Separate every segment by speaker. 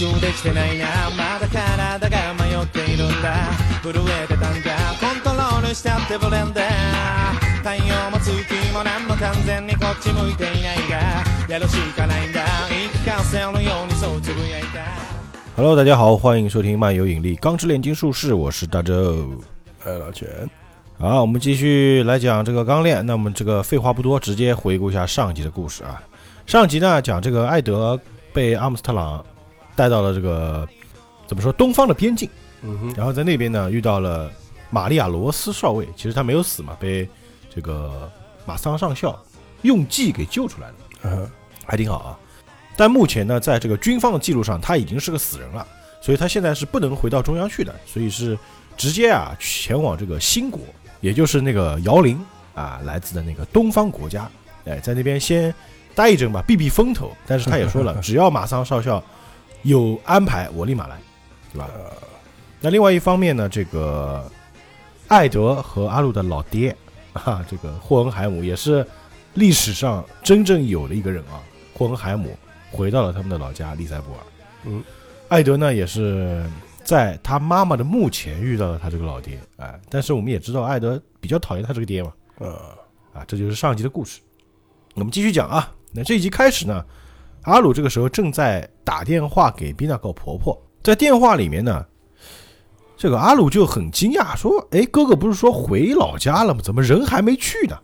Speaker 1: 集できてないなまだ体が迷っているんだ震えてたんだコントロールしちゃってブレンダー太陽も月も何も完全にこっち向いていないがやるしかないんだ言い聞かせるようにそうつぶやいた
Speaker 2: Hello，大家好，欢迎收听漫游引力钢之炼金术士，我是大周。
Speaker 3: 哎，老钱，
Speaker 2: 好，我们继续来讲这个钢炼。那么这个废话不多，直接回顾一下上集的故事啊。上集呢讲这个艾德被阿姆斯特朗 带到了这个怎么说东方的边境，
Speaker 3: 嗯哼，
Speaker 2: 然后在那边呢遇到了玛利亚罗斯少尉，其实他没有死嘛，被这个马桑上校用计给救出来了。
Speaker 3: 嗯
Speaker 2: 还挺好啊。但目前呢，在这个军方的记录上，他已经是个死人了，所以他现在是不能回到中央去的，所以是直接啊前往这个新国，也就是那个姚林啊来自的那个东方国家，哎，在那边先待一阵吧，避避风头。但是他也说了，只要马桑少校有安排，我立马来，对吧？那另外一方面呢，这个艾德和阿鲁的老爹 啊，这个霍恩海姆也是历史上真正有的一个人啊。霍恩海姆回到了他们的老家利塞布尔。
Speaker 3: 嗯，
Speaker 2: 艾德呢也是在他妈妈的墓前遇到了他这个老爹。哎，但是我们也知道艾德比较讨厌他这个爹嘛。
Speaker 3: 呃，
Speaker 2: 啊，这就是上集的故事。我们继续讲啊。那这一集开始呢，阿鲁这个时候正在打电话给宾纳高婆婆，在电话里面呢，这个阿鲁就很惊讶，说：“哎，哥哥不是说回老家了吗？怎么人还没去呢？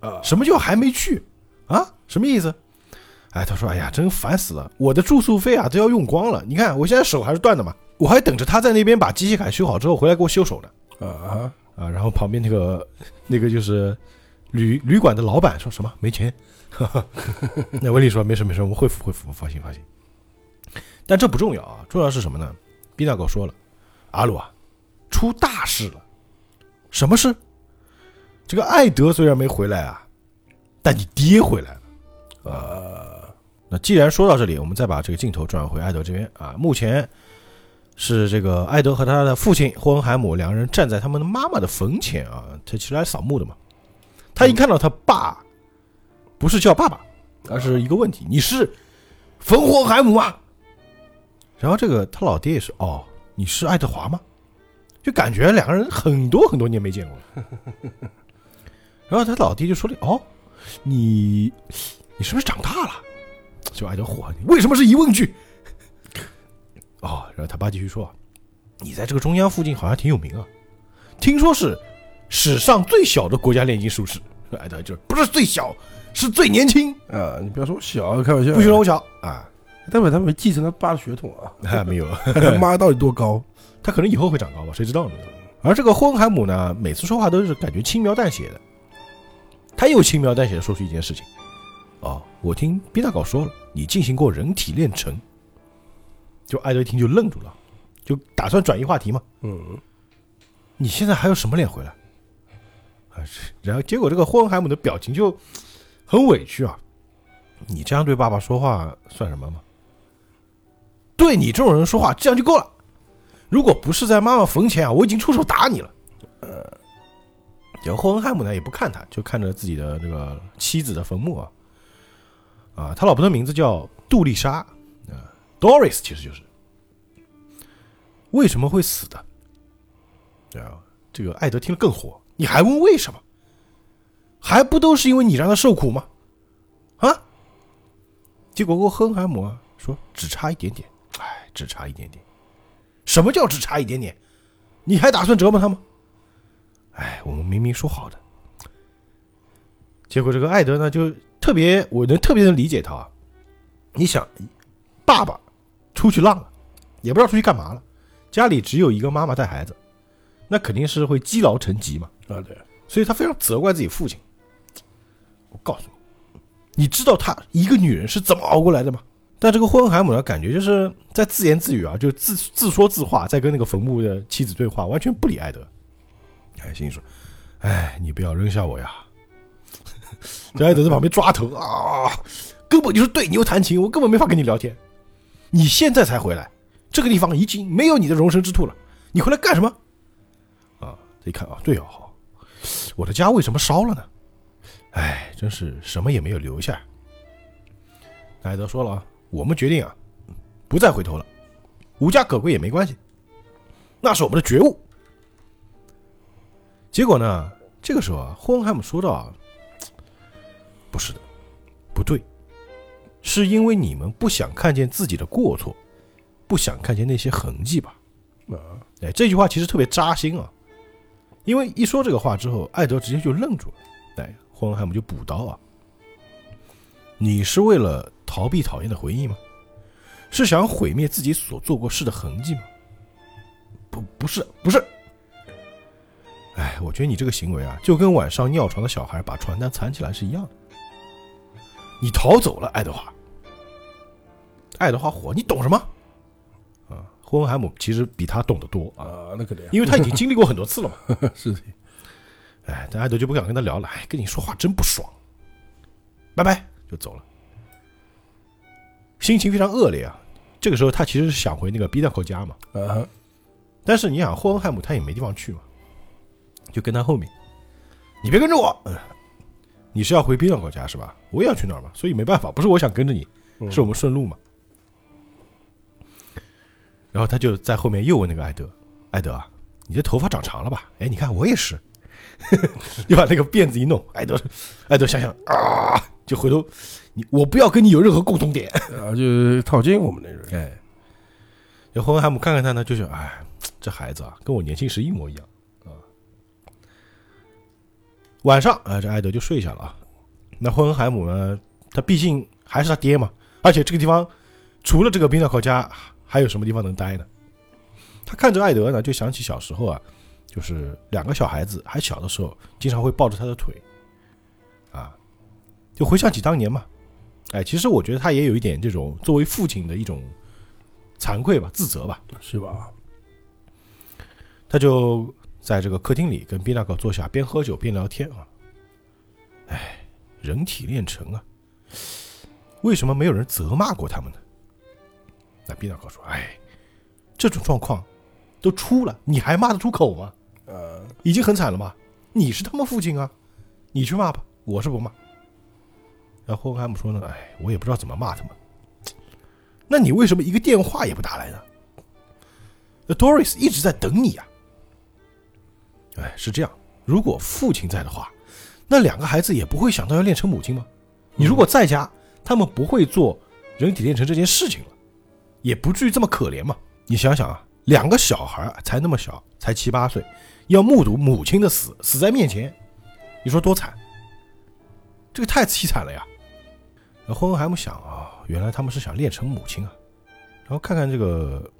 Speaker 3: 啊，
Speaker 2: 什么叫还没去啊？什么意思？”哎，他说：“哎呀，真烦死了，我的住宿费啊都要用光了。你看我现在手还是断的嘛，我还等着他在那边把机械铠修好之后回来给我修手呢。”
Speaker 3: 啊，
Speaker 2: 啊，然后旁边那个那个就是旅旅馆的老板说什么没钱，那威利说没事没事，我们会付会付，放心放心。但这不重要啊，重要是什么呢？毕大狗说了，阿鲁啊，出大事了，什么事？这个艾德虽然没回来啊，但你爹回来了。
Speaker 3: 呃，
Speaker 2: 那既然说到这里，我们再把这个镜头转回艾德这边啊。目前是这个艾德和他的父亲霍恩海姆两个人站在他们的妈妈的坟前啊，他其实来扫墓的嘛。他一看到他爸，不是叫爸爸，而是一个问题：你是冯霍恩海姆吗？然后这个他老爹也是哦，你是爱德华吗？就感觉两个人很多很多年没见过了。然后他老爹就说了：“哦，你你是不是长大了？”就爱德华，你为什么是疑问句？哦，然后他爸继续说：“你在这个中央附近好像挺有名啊，听说是史上最小的国家炼金术士。”爱德就不是最小，是最年轻，
Speaker 3: 啊，你不要说我小，开玩笑，
Speaker 2: 不许说我小啊！
Speaker 3: 代表他没继承他爸的血统啊，
Speaker 2: 还 没有，
Speaker 3: 他妈到底多高？
Speaker 2: 他可能以后会长高吧，谁知道呢？而这个霍恩海姆呢，每次说话都是感觉轻描淡写的，他又轻描淡写的说出一件事情：哦，我听毕大搞说了，你进行过人体炼成。就艾德一听就愣住了，就打算转移话题嘛。
Speaker 3: 嗯，
Speaker 2: 你现在还有什么脸回来？啊，是然后结果这个霍恩海姆的表情就很委屈啊！你这样对爸爸说话算什么吗？对你这种人说话，这样就够了。如果不是在妈妈坟前啊，我已经出手打你了。呃，然后霍恩汉姆呢也不看他，就看着自己的这个妻子的坟墓啊。啊，他老婆的名字叫杜丽莎，啊，Doris 其实就是。为什么会死的？对啊，这个艾德听了更火，你还问为什么？还不都是因为你让他受苦吗？啊？结果霍恩海姆啊说只差一点点，哎，只差一点点。什么叫只差一点点？你还打算折磨他吗？哎，我们明明说好的。结果这个艾德呢，就特别，我能特别能理解他。你想，爸爸出去浪了，也不知道出去干嘛了，家里只有一个妈妈带孩子，那肯定是会积劳成疾嘛。
Speaker 3: 啊，对，
Speaker 2: 所以他非常责怪自己父亲。我告诉你，你知道她一个女人是怎么熬过来的吗？但这个霍恩海姆呢，感觉就是在自言自语啊，就自自说自话，在跟那个坟墓的妻子对话，完全不理艾德。哎，心里说：“哎，你不要扔下我呀！” 这艾德在旁边抓头啊，根本就是对牛弹琴，我根本没法跟你聊天。你现在才回来，这个地方已经没有你的容身之土了，你回来干什么？啊，这一看啊，对哦，我的家为什么烧了呢？哎，真是什么也没有留下。艾德说了啊，我们决定啊，不再回头了，无家可归也没关系，那是我们的觉悟。结果呢，这个时候啊，霍恩海姆说道啊，不是的，不对，是因为你们不想看见自己的过错，不想看见那些痕迹吧？
Speaker 3: 啊，
Speaker 2: 哎，这句话其实特别扎心啊，因为一说这个话之后，艾德直接就愣住了。哎，霍恩海姆就补刀啊，你是为了逃避讨厌的回忆吗？是想毁灭自己所做过事的痕迹吗？不，不是，不是。哎，我觉得你这个行为啊，就跟晚上尿床的小孩把床单藏起来是一样的。你逃走了，爱德华。爱德华火，你懂什么？啊，霍恩海姆其实比他懂得多啊，
Speaker 3: 啊，那肯定，
Speaker 2: 因为他已经经历过很多次了嘛。
Speaker 3: 是的，
Speaker 2: 哎，但艾德就不想跟他聊了，哎，跟你说话真不爽，拜拜，就走了，心情非常恶劣啊。这个时候他其实是想回那个逼纳克家嘛，
Speaker 3: 嗯，
Speaker 2: 但是你想霍恩海姆他也没地方去嘛，就跟他后面，你别跟着我，嗯你是要回逼纳克家是吧？我也要去那儿嘛，所以没办法，不是我想跟着你，
Speaker 3: 嗯
Speaker 2: 是我们顺路嘛。然后他就在后面又问那个艾德：“艾德啊，你的头发长长了吧？哎，你看我也是。” 就把那个辫子一弄，艾德，艾德想想啊，就回头，你我不要跟你有任何共同点。
Speaker 3: 啊，就套近我们那人，
Speaker 2: 哎，然后霍恩海姆看看他呢，就是哎，这孩子啊，跟我年轻时一模一样啊。晚上啊，这艾德就睡下了啊。那霍恩海姆呢，他毕竟还是他爹嘛，而且这个地方除了这个冰岛口家，还有什么地方能待呢？他看着艾德呢，就想起小时候啊，就是两个小孩子还小的时候，经常会抱着他的腿，啊，就回想起当年嘛。哎，其实我觉得他也有一点这种作为父亲的一种惭愧吧、自责吧。
Speaker 3: 是吧？
Speaker 2: 他就在这个客厅里跟毕纳克坐下，边喝酒边聊天啊。哎，人体炼成啊，为什么没有人责骂过他们呢？那毕纳克说：“哎，这种状况都出了，你还骂得出口吗？
Speaker 3: 呃，
Speaker 2: 已经很惨了嘛。你是他们父亲啊，你去骂吧，我是不骂。”然后霍恩海姆说呢：“哎，我也不知道怎么骂他们。那你为什么一个电话也不打来呢？那 Doris 一直在等你啊。哎，是这样，如果父亲在的话，那两个孩子也不会想到要练成母亲吗？你如果在家，他们不会做人体炼成这件事情了，也不至于这么可怜嘛。你想想啊，两个小孩才那么小，才七八岁，要目睹母亲的死，死在面前，你说多惨？这个太凄惨了呀！然后霍恩海姆想啊、原来他们是想练成母亲啊。然后看看这个，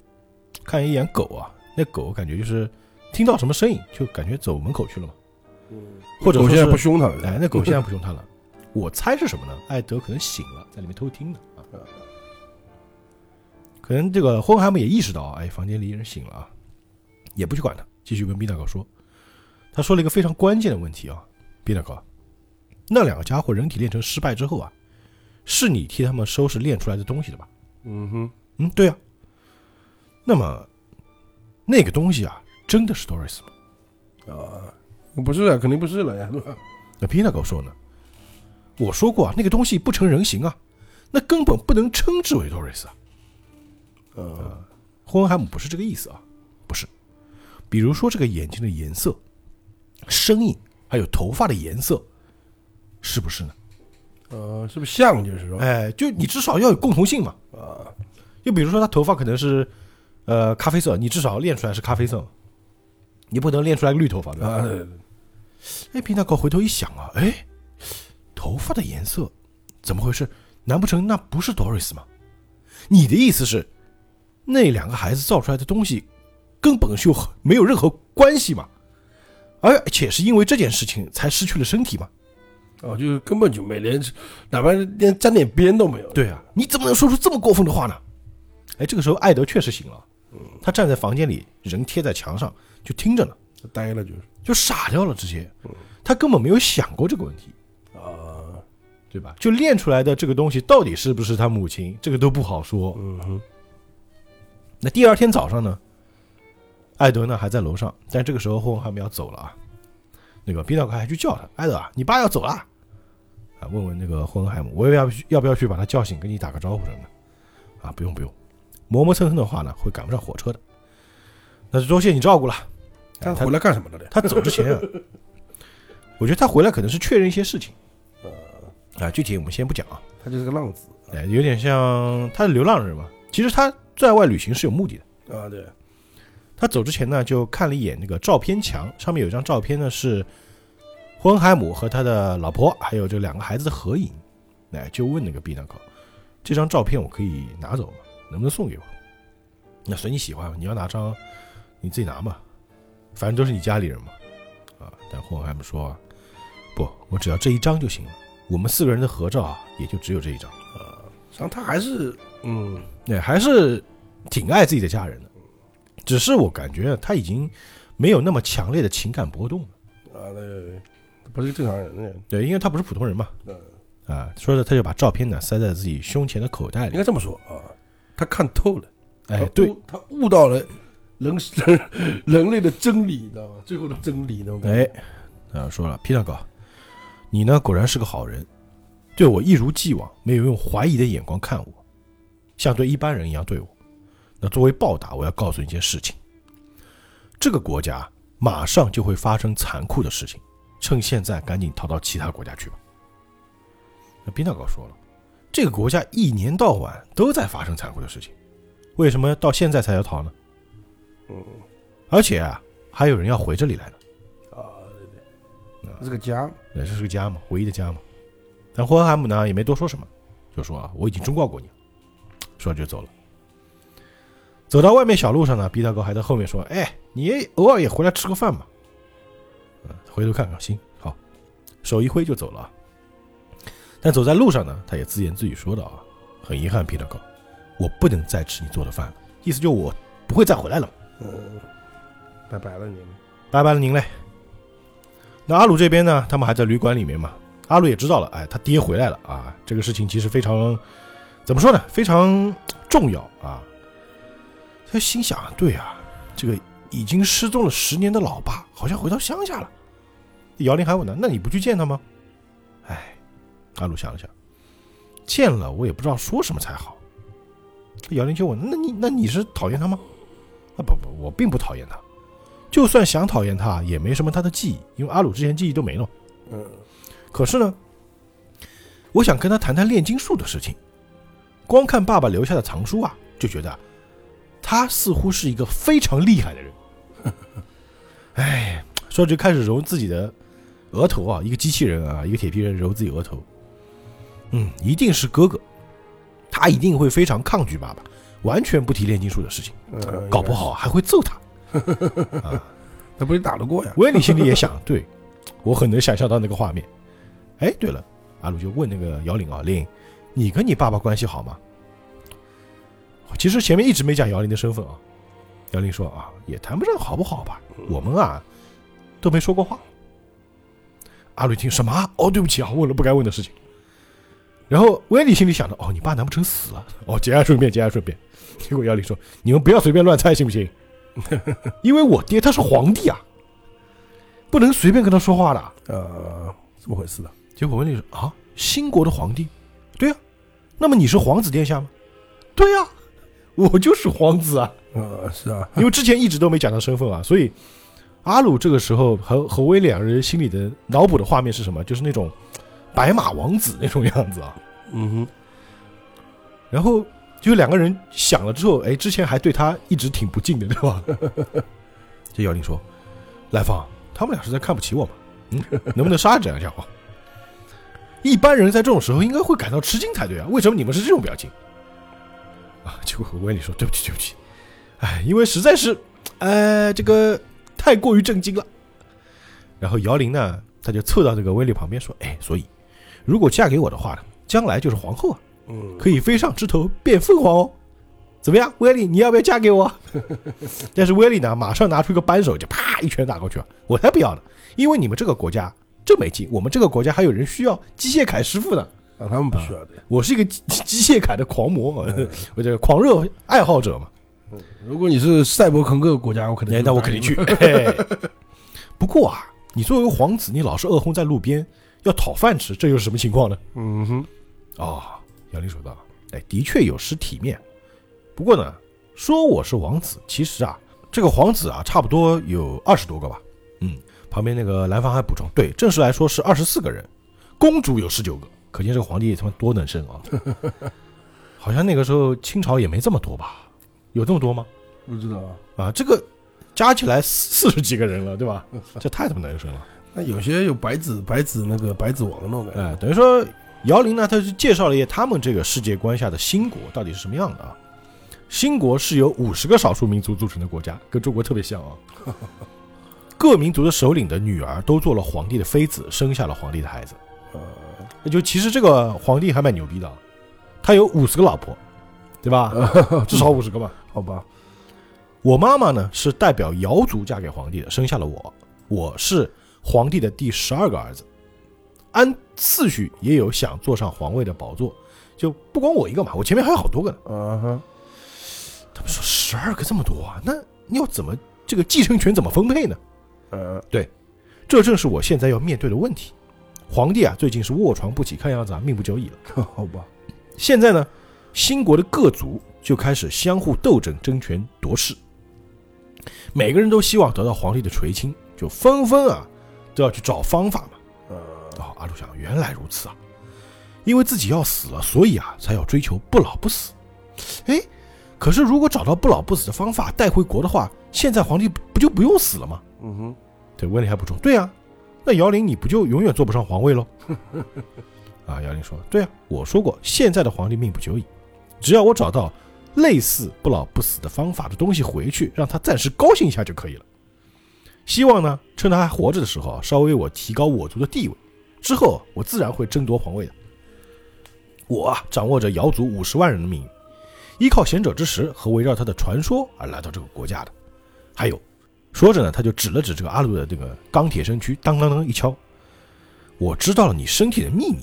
Speaker 2: 看一眼狗啊，那狗感觉就是听到什么声音就感觉走门口去了嘛，或者
Speaker 3: 我现在不凶他了，
Speaker 2: 哎，那狗现在不凶他了。我猜是什么呢？艾德可能醒了，在里面偷听呢啊。可能这个霍恩海姆也意识到，哎，房间里有人醒了啊，也不去管他，继续跟毕大哥说。他说了一个非常关键的问题啊，毕大哥，那两个家伙人体炼成失败之后啊，是你替他们收拾炼出来的东西的吧？
Speaker 3: 嗯哼，
Speaker 2: 嗯，对啊。那么那个东西啊，真的是 Doris 吗？
Speaker 3: 啊，不是啊，肯定不是了呀，对吧？
Speaker 2: 那 a g o 说呢？我说过啊，那个东西不成人形啊，那根本不能称之为 Doris 啊。
Speaker 3: 呃，
Speaker 2: 霍恩海姆不是这个意思啊。比如说这个眼睛的颜色、声音，还有头发的颜色，是不是呢？
Speaker 3: 呃，是不是像就是说，
Speaker 2: 哎，就你至少要有共同性嘛。
Speaker 3: 啊，
Speaker 2: 就比如说他头发可能是呃咖啡色，你至少练出来是咖啡色，你不能练出来个绿头发对吧？哎，皮纳克回头一想啊，哎，头发的颜色怎么回事？难不成那不是 Doris 吗？你的意思是，那两个孩子造出来的东西根本就没有任何关系嘛？而且是因为这件事情才失去了身体嘛？
Speaker 3: 哦，就是根本就没连，哪怕连沾点边都没有。
Speaker 2: 对啊，你怎么能说出这么过分的话呢？哎，这个时候艾德确实醒了，他站在房间里，人贴在墙上就听着呢，
Speaker 3: 呆了就是
Speaker 2: 就傻掉了，直接，他根本没有想过这个问题。
Speaker 3: 啊，
Speaker 2: 对吧？就练出来的这个东西到底是不是他母亲，这个都不好说。
Speaker 3: 嗯哼，
Speaker 2: 那第二天早上呢，艾德呢还在楼上，但这个时候霍恩海姆要走了啊。那个宾道克还去叫他，艾德啊，你爸要走了啊，问问那个霍恩海姆，我要不要去要不要去把他叫醒，跟你打个招呼什么的啊？不用不用，磨磨蹭蹭的话呢，会赶不上火车的。那就多谢你照顾了。哎
Speaker 3: 他回来干什么了呢？
Speaker 2: 他走之前啊，我觉得他回来可能是确认一些事情。啊，具体我们先不讲啊。
Speaker 3: 他就是个浪子
Speaker 2: 哎，有点像他是流浪人嘛。其实他在外旅行是有目的的。
Speaker 3: 啊，对，
Speaker 2: 他走之前呢，就看了一眼那个照片墙，上面有一张照片呢是霍恩海姆和他的老婆还有这两个孩子的合影。哎，就问那个毕纳考，这张照片我可以拿走吗？能不能送给我？那随你喜欢，你要哪张你自己拿嘛，反正都是你家里人嘛。啊，但霍恩海姆说啊，不，我只要这一张就行了。我们四个人的合照啊，也就只有这一张。
Speaker 3: 实际上他还是嗯，
Speaker 2: 对，还是挺爱自己的家人的，只是我感觉他已经没有那么强烈的情感波动了。
Speaker 3: 啊，对对对，不是正常人呢。
Speaker 2: 对，因为他不是普通人嘛。
Speaker 3: 嗯，
Speaker 2: 啊，说着他就把照片呢塞在自己胸前的口袋里。
Speaker 3: 应该这么说啊，他看透了，
Speaker 2: 哎，对，
Speaker 3: 他悟到了人人 人类的真理，你知道吗？最后的真理那种感觉。
Speaker 2: 哎，啊，说了，皮特哥，你呢果然是个好人，对我一如既往，没有用怀疑的眼光看我，像对一般人一样对我。那作为报答，我要告诉你一件事情：这个国家马上就会发生残酷的事情，趁现在赶紧逃到其他国家去吧。那宾大高说了，这个国家一年到晚都在发生残酷的事情，为什么到现在才要逃呢？
Speaker 3: 嗯
Speaker 2: 而且啊，还有人要回这里来呢。
Speaker 3: 啊，对对，这是个家，
Speaker 2: 对，这是个家嘛，唯一的家嘛。但霍恩海姆呢也没多说什么，就说啊，我已经忠告过你了，说完就走了。走到外面小路上呢，毕大哥还在后面说：“哎，你也偶尔也回来吃个饭嘛。”嗯，回头看看，行，好，手一挥就走了啊。但走在路上呢，他也自言自语说道：“啊，很遗憾，皮特哥，我不能再吃你做的饭了，意思就我不会再回来了。”
Speaker 3: 嗯，拜拜了您。
Speaker 2: 拜拜了您嘞。那阿鲁这边呢，他们还在旅馆里面嘛。阿鲁也知道了，哎，他爹回来了啊，这个事情其实非常，怎么说呢，非常重要啊。他心想，对啊，这个已经失踪了十年的老爸，好像回到乡下了。姚玲还问他，那你不去见他吗？哎，阿鲁想了想，见了我也不知道说什么才好。姚玲就问，那你那你是讨厌他吗？啊不不，我并不讨厌他。就算想讨厌他，也没什么他的记忆，因为阿鲁之前记忆都没了。
Speaker 3: 嗯，
Speaker 2: 可是呢，我想跟他谈谈炼金术的事情。光看爸爸留下的藏书啊，就觉得他似乎是一个非常厉害的人。哎，说着就开始揉自己的额头啊，一个机器人啊，一个铁皮人揉自己额头。嗯，一定是哥哥，他一定会非常抗拒爸爸，完全不提炼金术的事情，
Speaker 3: 嗯
Speaker 2: 搞不好还会揍他。
Speaker 3: 啊那不是打得过呀？
Speaker 2: 维里心里也想，对我很能想象到那个画面。哎，对了，阿鲁就问那个姚玲啊，玲，你跟你爸爸关系好吗？其实前面一直没讲姚玲的身份啊。姚玲说啊，也谈不上好不好吧，我们啊都没说过话。阿鲁一听什么啊？哦，对不起啊，问了不该问的事情。然后威利心里想着，哦，你爸难不成死了？哦，节哀顺变，节哀顺变。结果姚玲说，你们不要随便乱猜，行不行？因为我爹他是皇帝啊，不能随便跟他说话的。
Speaker 3: 呃，怎么回事呢？
Speaker 2: 结果温丽说啊，新国的皇帝，对呀、那么你是皇子殿下吗？对呀、我就是皇子啊，
Speaker 3: 呃，是啊，
Speaker 2: 因为之前一直都没讲到身份啊，所以阿鲁这个时候和和威两人心里的脑补的画面是什么？就是那种白马王子那种样子啊。
Speaker 3: 嗯哼
Speaker 2: 然后就两个人想了之后，哎，之前还对他一直挺不敬的，对吧？这姚玲说：“来芳，他们俩是在看不起我吗？嗯，能不能杀了这两家伙？一般人在这种时候应该会感到吃惊才对啊，为什么你们是这种表情？”啊，结果威利说：“对不起，对不起，哎，因为实在是，呃，这个太过于震惊了。”然后姚玲呢，他就凑到这个威利旁边说：“哎，所以如果嫁给我的话呢，将来就是皇后啊。”，
Speaker 3: 嗯，
Speaker 2: 可以飞上枝头变凤凰哦。怎么样，威利，你要不要嫁给我？但是威利呢，马上拿出一个扳手，就啪一拳打过去了。我才不要呢，因为你们这个国家真没劲，我们这个国家还有人需要机械铠师傅呢。
Speaker 3: 啊，他们不需要的。
Speaker 2: 我是一个机机械铠的狂魔，我这个狂热爱好者嘛。
Speaker 3: 如果你是赛博朋克国家，我可能
Speaker 2: 哎，那我肯定去。不过啊，你作为皇子，你老是饿昏在路边，要讨饭吃，这又是什么情况呢？
Speaker 3: 嗯哼，
Speaker 2: 哦，杨林说道：“哎，的确有失体面。不过呢，说我是王子，其实啊，这个皇子啊，差不多有二十多个吧。嗯，旁边那个蓝方还补充，对，正式来说是二十四个人，公主有十九个，可见这个皇帝他妈多能生啊！好像那个时候清朝也没这么多吧？有这么多吗？
Speaker 3: 不知道啊。
Speaker 2: 啊，这个加起来四十几个人了，对吧？这太他妈能生了。
Speaker 3: 那有些有白子白子那个白子王那种感觉。
Speaker 2: 哎，等于说姚林呢，他就介绍了一些他们这个世界观下的新国到底是什么样的啊？新国是由五十个少数民族组成的国家，跟中国特别像啊。各民族的首领的女儿都做了皇帝的妃子，生下了皇帝的孩子。
Speaker 3: 呃，
Speaker 2: 那就其实这个皇帝还蛮牛逼的啊，他有五十个老婆，对吧？至少五十个吧。
Speaker 3: 好吧，
Speaker 2: 我妈妈呢是代表瑶族嫁给皇帝的，生下了我，我是皇帝的第十二个儿子，按次序也有想坐上皇位的宝座，就不光我一个嘛，我前面还有好多个呢。
Speaker 3: 嗯哼，
Speaker 2: 他们说十二个这么多啊，那你要怎么这个继承权怎么分配呢？
Speaker 3: 呃，对
Speaker 2: 这正是我现在要面对的问题。皇帝啊，最近是卧床不起，看样子啊命不久矣了。
Speaker 3: 好吧，
Speaker 2: 现在呢，新国的各族就开始相互斗争，争权夺势，每个人都希望得到皇帝的垂青，就纷纷啊都要去找方法嘛。
Speaker 3: 呃，
Speaker 2: 哦，阿鲁想，原来如此啊！因为自己要死了，所以啊才要追求不老不死。哎，可是如果找到不老不死的方法带回国的话，现在皇帝不不就不用死了吗？
Speaker 3: 嗯哼，
Speaker 2: 对，问题还不重，对啊，那姚林你不就永远坐不上皇位喽？啊，姚林说，对啊，我说过，现在的皇帝命不久矣，只要我找到类似不老不死的方法的东西回去，让他暂时高兴一下就可以了。希望呢，趁他还活着的时候，稍微我提高我族的地位，之后我自然会争夺皇位的。我啊，掌握着瑶族五十万人的命运，依靠贤者之石和围绕他的传说而来到这个国家的。还有，说着呢，他就指了指这个阿鲁的这个钢铁身躯，当当当一敲，我知道了你身体的秘密，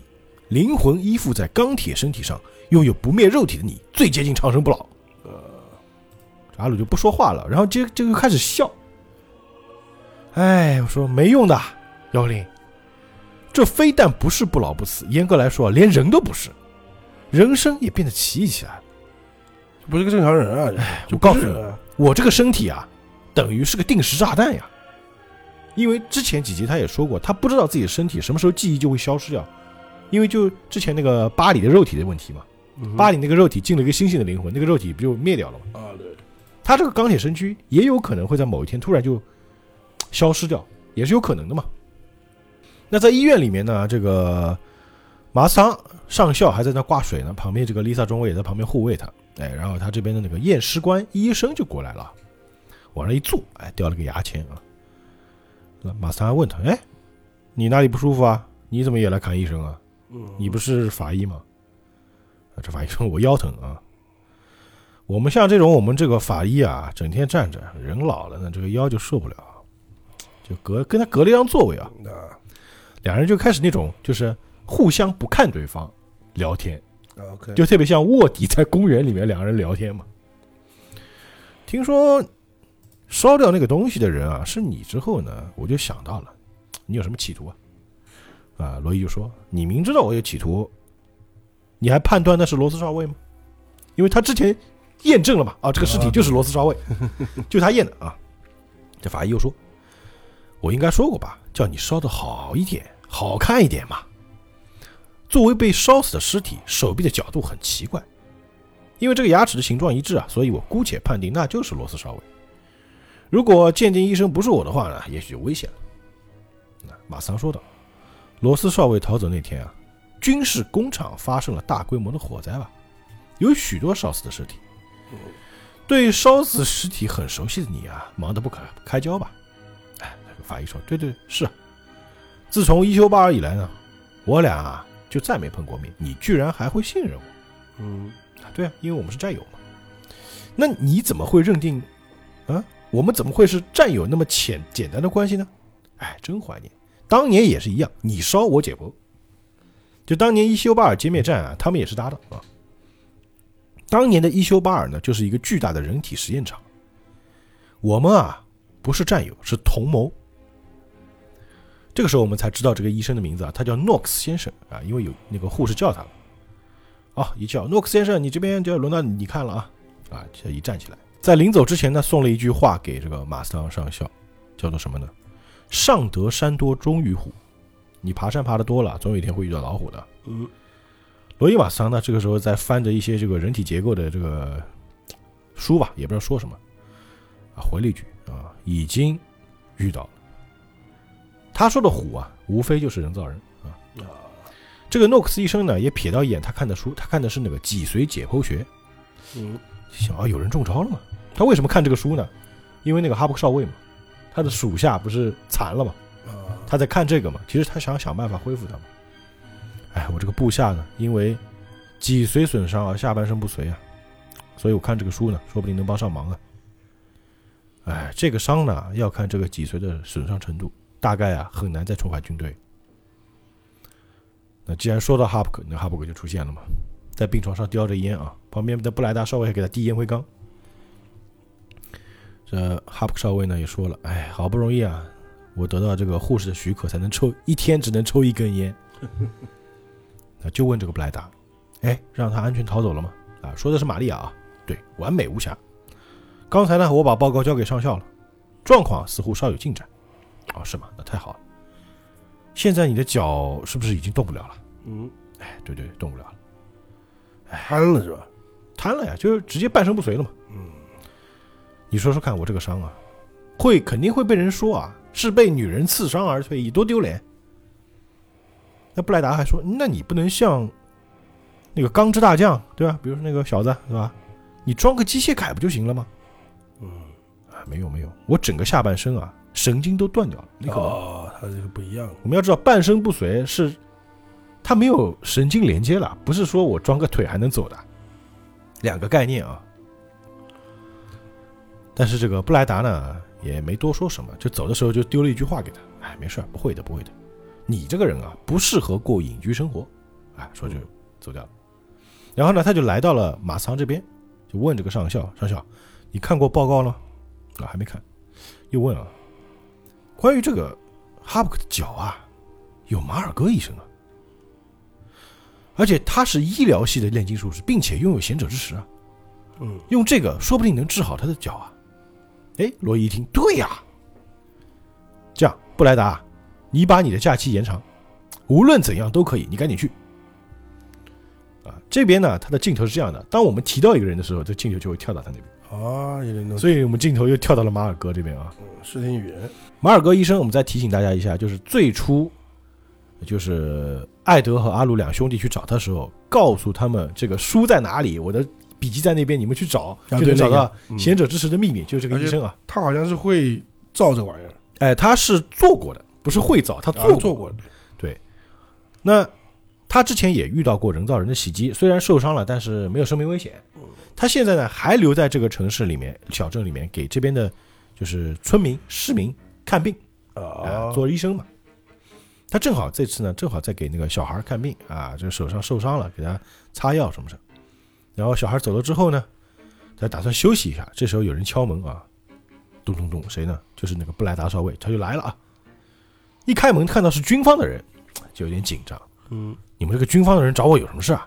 Speaker 2: 灵魂依附在钢铁身体上，拥有不灭肉体的你，最接近长生不老。呃，阿鲁就不说话了，然后这这个开始笑。哎，我说没用的，妖灵，这非但不是不老不死，严格来说，连人都不是，人生也变得奇异起来了。
Speaker 3: 不是个正常人啊！
Speaker 2: 哎我告诉你我这个身体啊，等于是个定时炸弹呀。因为之前几集他也说过，他不知道自己的身体什么时候记忆就会消失掉，因为就之前那个巴里的肉体的问题嘛，
Speaker 3: 嗯
Speaker 2: 巴里那个肉体进了一个新型的灵魂，那个肉体不就灭掉了吗？
Speaker 3: 啊，对，
Speaker 2: 他这个钢铁身躯也有可能会在某一天突然就消失掉，也是有可能的嘛。那在医院里面呢，这个马桑上校还在那挂水呢，旁边这个丽萨中尉也在旁边护卫他。哎，然后他这边的那个验尸官医生就过来了，往那一坐，哎，掉了个牙签啊。那马三还问他，哎，你哪里不舒服啊？你怎么也来看医生啊？
Speaker 3: 嗯，
Speaker 2: 你不是法医吗？啊，这法医说：“我腰疼啊。”我们像这种我们这个法医啊，整天站着，人老了呢，这个腰就受不了，就隔跟他隔了一张座位啊，
Speaker 3: 啊
Speaker 2: 两人就开始那种就是互相不看对方聊天
Speaker 3: ，，OK，
Speaker 2: 就特别像卧底在公园里面两个人聊天嘛。听说烧掉那个东西的人啊是你之后呢，我就想到了，你有什么企图啊？啊，罗伊就说：“你明知道我有企图，你还判断那是罗斯少尉吗？因为他之前验证了嘛，啊，这个尸体就是罗斯少尉，就他验的啊。”这法医又说：“我应该说过吧，叫你烧的好一点，好看一点嘛。”作为被烧死的尸体，手臂的角度很奇怪，因为这个牙齿的形状一致啊，所以我姑且判定那就是罗斯少尉。如果鉴定医生不是我的话呢，也许就危险了。那马桑说道：“罗斯少尉逃走那天啊，军事工厂发生了大规模的火灾吧，有许多烧死的尸体。对烧死尸体很熟悉的你啊，忙得不可开交吧？”哎，那个法医说：“对对是啊，自从一休巴尔以来呢，我俩啊就再没碰过面，你居然还会信任我？
Speaker 3: 嗯，
Speaker 2: 啊，对啊，因为我们是战友嘛。那你怎么会认定啊？我们怎么会是战友那么浅简单的关系呢？哎，真怀念，当年也是一样，你烧我解剖。就当年伊修巴尔歼灭战啊，他们也是搭档啊。当年的伊修巴尔呢，就是一个巨大的人体实验场。我们啊，不是战友，是同谋。这个时候我们才知道这个医生的名字啊，他叫诺克斯先生啊，因为有那个护士叫他了。啊，一叫诺克斯先生，你这边就要轮到你看了啊。啊，这一站起来，在临走之前呢，送了一句话给这个马斯汤上校，叫做什么呢？上得山多终遇虎，你爬山爬得多了，总有一天会遇到老虎的。
Speaker 3: 嗯，
Speaker 2: 罗伊马斯汤呢，这个时候在翻着一些这个人体结构的这个书吧，也不知道说什么，啊，回了一句啊，已经遇到了。他说的虎啊，无非就是人造人啊。
Speaker 3: 啊，
Speaker 2: 这个诺克斯医生呢，也瞥到一眼他看的书，他看的是那个脊髓解剖学，
Speaker 3: 嗯，
Speaker 2: 想啊，有人中招了嘛？他为什么看这个书呢？因为那个哈布克少尉嘛，他的属下不是残了嘛，
Speaker 3: 啊，
Speaker 2: 他在看这个嘛。其实他想想办法恢复他嘛。哎，我这个部下呢，因为脊髓损伤而下半身不遂啊，所以我看这个书呢，说不定能帮上忙啊。哎，这个伤呢，要看这个脊髓的损伤程度，大概啊很难再重返军队。那既然说到哈布克，那哈布克就出现了嘛，在病床上叼着烟啊，旁边的布莱达少尉还给他递烟灰缸。这哈布克少尉呢也说了，哎，好不容易啊，我得到这个护士的许可，才能抽一天只能抽一根烟。那就问这个布莱达，哎，让他安全逃走了吗？啊，说的是玛利亚啊，对，完美无瑕。刚才呢，我把报告交给上校了，状况似乎稍有进展。哦，是吗？那太好了。现在你的脚是不是已经动不了了？
Speaker 3: 嗯，
Speaker 2: 哎，对对，动不了了，
Speaker 3: 瘫了是吧？
Speaker 2: 瘫了呀，就是直接半身不遂了嘛。
Speaker 3: 嗯，
Speaker 2: 你说说看，我这个伤啊，会肯定会被人说啊，是被女人刺伤而退役，多丢脸。那布莱达还说，那你不能像那个钢之大将，对吧？比如说那个小子，对吧？你装个机械铠不就行了吗？
Speaker 3: 嗯，
Speaker 2: 啊，没有没有，我整个下半身啊，神经都断掉了。你可能
Speaker 3: 哦，他这个不一样，
Speaker 2: 我们要知道，半身不遂是它没有神经连接了，不是说我装个腿还能走的，两个概念啊。但是这个布莱达呢也没多说什么，就走的时候就丢了一句话给他：“哎，没事，不会的，不会的，你这个人啊不适合过隐居生活。”哎，说就走掉了。然后呢，他就来到了马仓这边，就问这个上校：“上校，你看过报告了？”啊，还没看。又问啊，关于这个哈布克的脚啊，有马尔戈医生啊，而且他是医疗系的炼金术士，并且拥有贤者之石啊，
Speaker 3: 嗯，
Speaker 2: 用这个说不定能治好他的脚啊。哎，罗伊一听，对呀，这样，布莱达，你把你的假期延长，无论怎样都可以，你赶紧去。啊，这边呢，他的镜头是这样的，当我们提到一个人的时候，这镜头就会跳到他那边，
Speaker 3: 啊，有点东西，
Speaker 2: 所以我们镜头又跳到了马尔戈这边啊。
Speaker 3: 是挺远，
Speaker 2: 马尔戈医生，我们再提醒大家一下，就是最初，就是艾德和阿鲁两兄弟去找他的时候，告诉他们这个书在哪里，我的笔记在那边，你们去找，就能找到
Speaker 3: 嗯
Speaker 2: 贤者之石的秘密，就是这个医生啊。
Speaker 3: 他好像是会造这玩意儿，
Speaker 2: 哎，他是做过的，不是会造，他
Speaker 3: 啊
Speaker 2: 做过。
Speaker 3: 做过的，对
Speaker 2: 那他之前也遇到过人造人的袭击，虽然受伤了，但是没有生命危险。他现在呢还留在这个城市里面、小镇里面，给这边的就是村民、市民看病。啊，
Speaker 3: 啊，
Speaker 2: 做医生嘛。他正好这次呢，正好在给那个小孩看病啊，这个手上受伤了，给他擦药什么的。然后小孩走了之后呢，他打算休息一下。这时候有人敲门啊，咚咚咚，谁呢？就是那个布莱达少尉，他就来了啊。一开门看到是军方的人，就有点紧张。
Speaker 3: 嗯，
Speaker 2: 你们这个军方的人找我有什么事啊？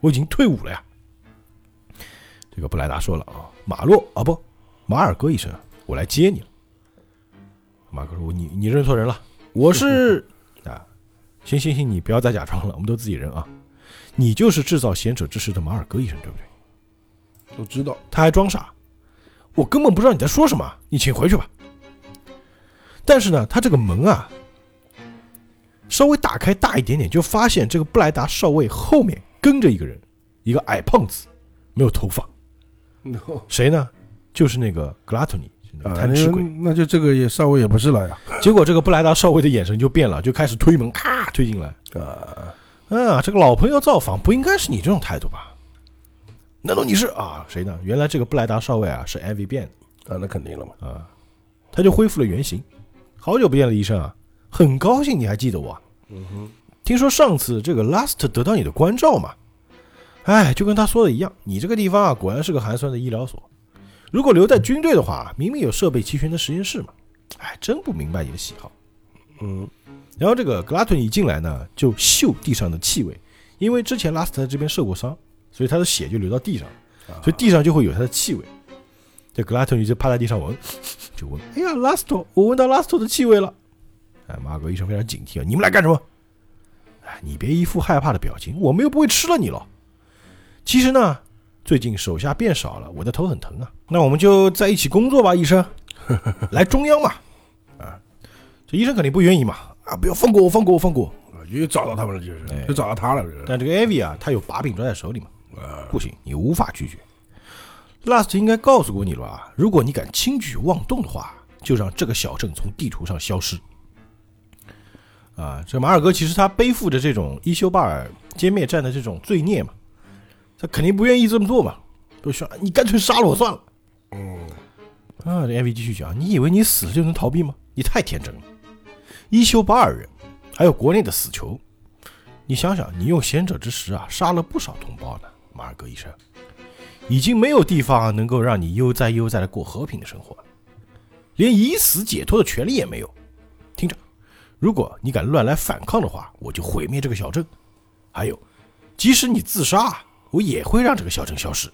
Speaker 2: 我已经退伍了呀。这个布莱达说了啊，马洛啊不，马尔戈医生，我来接你了。马尔戈说：“你你认错人了，我是啊，行行行，你不要再假装了，我们都自己人啊。你就是制造贤者之石的马尔戈医生，对不对？”
Speaker 3: 都知道，
Speaker 2: 他还装傻，我根本不知道你在说什么，你请回去吧。但是呢，他这个门啊，稍微打开大一点点，就发现这个布莱达少尉后面跟着一个人，一个矮胖子，没有头发，谁呢？就是那个格拉托尼，那个
Speaker 3: 啊，
Speaker 2: 贪吃鬼。
Speaker 3: 那就这个也稍微也不是了呀，
Speaker 2: 结果这个布莱达少尉的眼神就变了，就开始推门，咔推进来。
Speaker 3: 啊，
Speaker 2: 啊，这个老朋友造访不应该是你这种态度吧？难道你是啊？谁呢？原来这个布莱达少尉啊是艾维变的。
Speaker 3: 啊，那肯定了嘛，
Speaker 2: 啊，他就恢复了原形。好久不见了，医生啊，很高兴你还记得我啊。
Speaker 3: 嗯哼，
Speaker 2: 听说上次这个 Last 得到你的关照嘛，哎，就跟他说的一样，你这个地方啊，果然是个寒酸的医疗所。如果留在军队的话，明明有设备齐全的实验室嘛，哎，真不明白你的喜好。
Speaker 3: 嗯，
Speaker 2: 然后这个格拉顿一进来呢，就嗅地上的气味，因为之前拉斯特在这边受过伤，所以他的血就流到地上了。所以地上就会有他的气味。这格拉特尼就趴在地上闻，就闻，哎呀，拉斯托，我闻到拉斯托的气味了。哎，马尔格医生非常警惕啊，你们来干什么？哎，你别一副害怕的表情，我们又不会吃了你了。其实呢，最近手下变少了，我的头很疼啊。那我们就在一起工作吧，医生，来中央嘛。啊，这医生肯定不愿意嘛。啊，不要放过我，放过我，放过
Speaker 3: 又找到他们了，就是
Speaker 2: 哎
Speaker 3: 又找到他了，就是
Speaker 2: 但这个艾薇啊，他有把柄抓在手里嘛，
Speaker 3: 啊，
Speaker 2: 不行，你无法拒绝。Last 应该告诉过你了吧？如果你敢轻举妄动的话，就让这个小镇从地图上消失。啊，这马尔哥其实他背负着这种伊修巴尔歼灭战的这种罪孽嘛，他肯定不愿意这么做嘛，都说你干脆杀了我算了。
Speaker 3: 嗯，
Speaker 2: 啊，这艾薇继续讲，你以为你死了就能逃避吗？你太天真了。伊修巴尔人，还有国内的死囚，你想想，你用贤者之石啊，杀了不少同胞呢。马尔格医生，已经没有地方能够让你悠哉悠哉的过和平的生活了，连以死解脱的权利也没有。听着，如果你敢乱来反抗的话，我就毁灭这个小镇。还有，即使你自杀，我也会让这个小镇消失。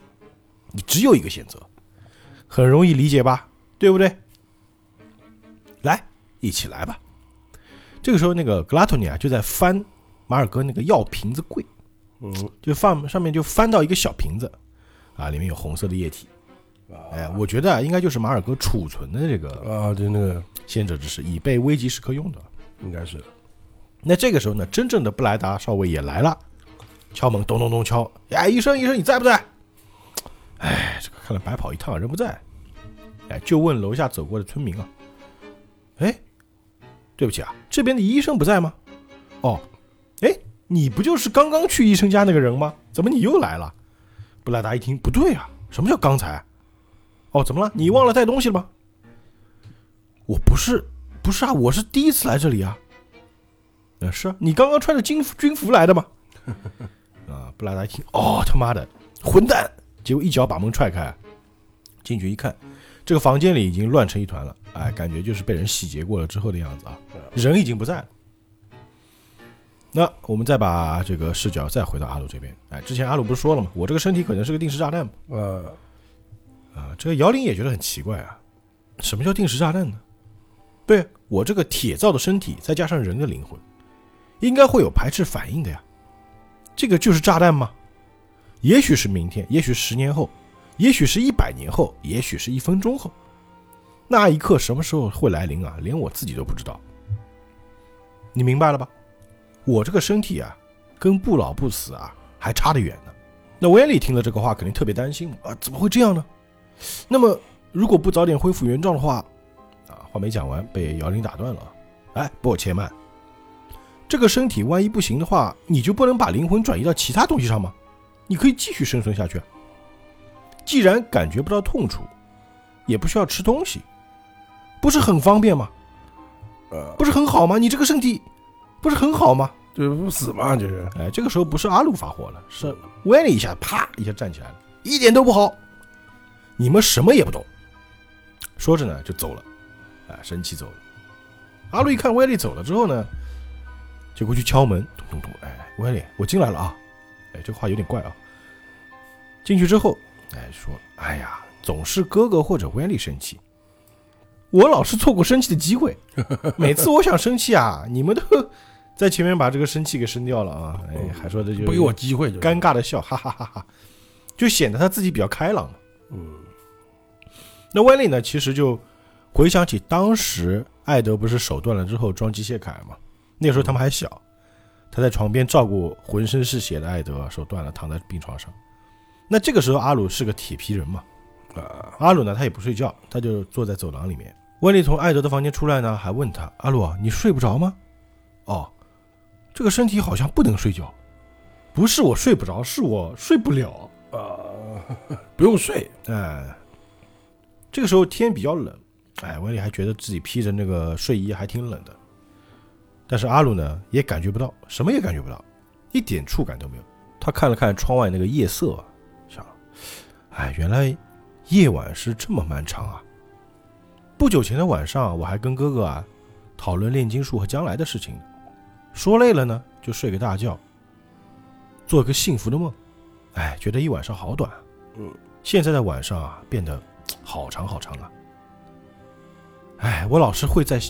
Speaker 2: 你只有一个选择，很容易理解吧？对不对？来，一起来吧。这个时候，那个格拉托尼啊就在翻马尔哥那个药瓶子柜，
Speaker 3: 嗯，
Speaker 2: 就放上面就翻到一个小瓶子，啊，里面有红色的液体。哎，我觉得啊，应该就是马尔哥储存的这个
Speaker 3: 啊，对，那个
Speaker 2: 先者之石，以备危急时刻用的。
Speaker 3: 应该是
Speaker 2: 那这个时候呢，真正的布莱达少尉也来了，敲门，咚咚咚敲。哎，医生，医生，你在不在？哎，这个看来白跑一趟，人不在。哎，就问楼下走过的村民啊。哎，对不起啊，这边的医生不在吗？哦，哎，你不就是刚刚去医生家那个人吗？怎么你又来了？布莱达一听，不对啊，什么叫刚才？哦，怎么了？你忘了带东西了吗？我不是，不是啊，我是第一次来这里啊。呃，是啊，你刚刚穿着军军服来的吗？啊，布莱达一听，哦，他妈的，混蛋！结果一脚把门踹开，进去一看，这个房间里已经乱成一团了，哎，感觉就是被人洗劫过了之后的样子啊，人已经不在了。那我们再把这个视角再回到阿鲁这边，哎，之前阿鲁不是说了吗？我这个身体可能是个定时炸弹嘛，
Speaker 3: 呃，
Speaker 2: 啊，这个姚玲也觉得很奇怪啊，什么叫定时炸弹呢？对我这个铁造的身体，再加上人的灵魂，应该会有排斥反应的呀。这个就是炸弹吗？也许是明天，也许十年后，也许是一百年后，也许是一分钟后，那一刻什么时候会来临啊？连我自己都不知道。你明白了吧？我这个身体啊，跟不老不死啊，还差得远呢。那威利听了这个话，肯定特别担心啊，怎么会这样呢？那么，如果不早点恢复原状的话，啊，话没讲完，被姚玲打断了。哎，不，且慢，这个身体万一不行的话，你就不能把灵魂转移到其他东西上吗？你可以继续生存下去啊。既然感觉不到痛楚，也不需要吃东西，不是很方便吗？
Speaker 3: 呃，
Speaker 2: 不是很好吗？你这个身体不是很好吗？
Speaker 3: 就不死嘛，就是
Speaker 2: 哎，这个时候不是阿鲁发火了，是威利一下啪一下站起来了，一点都不好，你们什么也不懂。说着呢就走了，哎，生气走了。阿鲁一看威利走了之后呢，就过去敲门，咚咚咚，哎，威廉，我进来了啊，哎，这话有点怪啊。进去之后，哎，说，哎呀，总是哥哥或者威利生气，我老是错过生气的机会，每次我想生气啊，你们都在前面把这个生气给生掉了啊！哎，还说这就
Speaker 3: 不给我机会，就
Speaker 2: 尴尬的笑，哈哈哈哈，就显得他自己比较开朗。
Speaker 3: 嗯，
Speaker 2: 那威利呢，其实就回想起当时艾德不是手断了之后装机械铠嘛，那时候他们还小，他在床边照顾浑身是血的艾德，手断了躺在病床上。那这个时候阿鲁是个铁皮人嘛，
Speaker 3: 啊，
Speaker 2: 阿鲁呢他也不睡觉，他就坐在走廊里面。温丽从艾德的房间出来呢，还问他：“阿鲁啊，你睡不着吗？”哦，这个身体好像不能睡觉，不是我睡不着，是我睡不了。
Speaker 3: 啊，不用睡，
Speaker 2: 哎，这个时候天比较冷，哎，温丽还觉得自己披着那个睡衣还挺冷的，但是阿鲁呢也感觉不到，什么也感觉不到，一点触感都没有。他看了看窗外那个夜色啊，想，哎，原来夜晚是这么漫长啊。不久前的晚上，我还跟哥哥啊讨论炼金术和将来的事情呢，说累了呢就睡个大觉，做个幸福的梦。哎，觉得一晚上好短啊。
Speaker 3: 嗯，
Speaker 2: 现在的晚上啊，变得好长好长啊。哎，我老是会在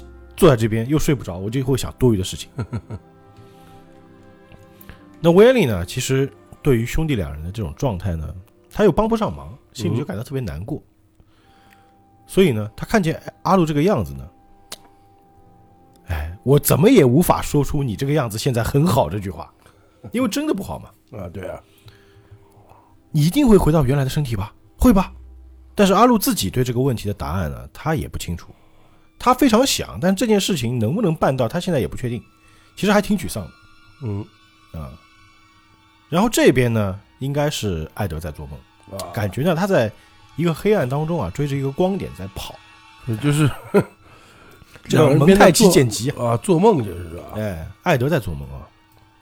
Speaker 2: 坐在这边又睡不着，我就会想多余的事情。那威利呢？其实对于兄弟两人的这种状态呢，他又帮不上忙，心里就感到特别难过。所以呢，他看见阿路这个样子呢，哎，我怎么也无法说出你这个样子现在很好这句话，因为真的不好嘛。
Speaker 3: 啊，对啊，
Speaker 2: 你一定会回到原来的身体吧？会吧？但是阿路自己对这个问题的答案呢，他也不清楚。他非常想，但这件事情能不能办到，他现在也不确定。其实还挺沮丧的
Speaker 3: 嗯
Speaker 2: 啊。然后这边呢，应该是艾德在做梦，
Speaker 3: 啊，
Speaker 2: 感觉呢他在一个黑暗当中啊，追着一个光点在跑。
Speaker 3: 就是
Speaker 2: 这个蒙太奇剪辑，
Speaker 3: 啊，做梦就是是吧？
Speaker 2: 哎，艾德在做梦啊，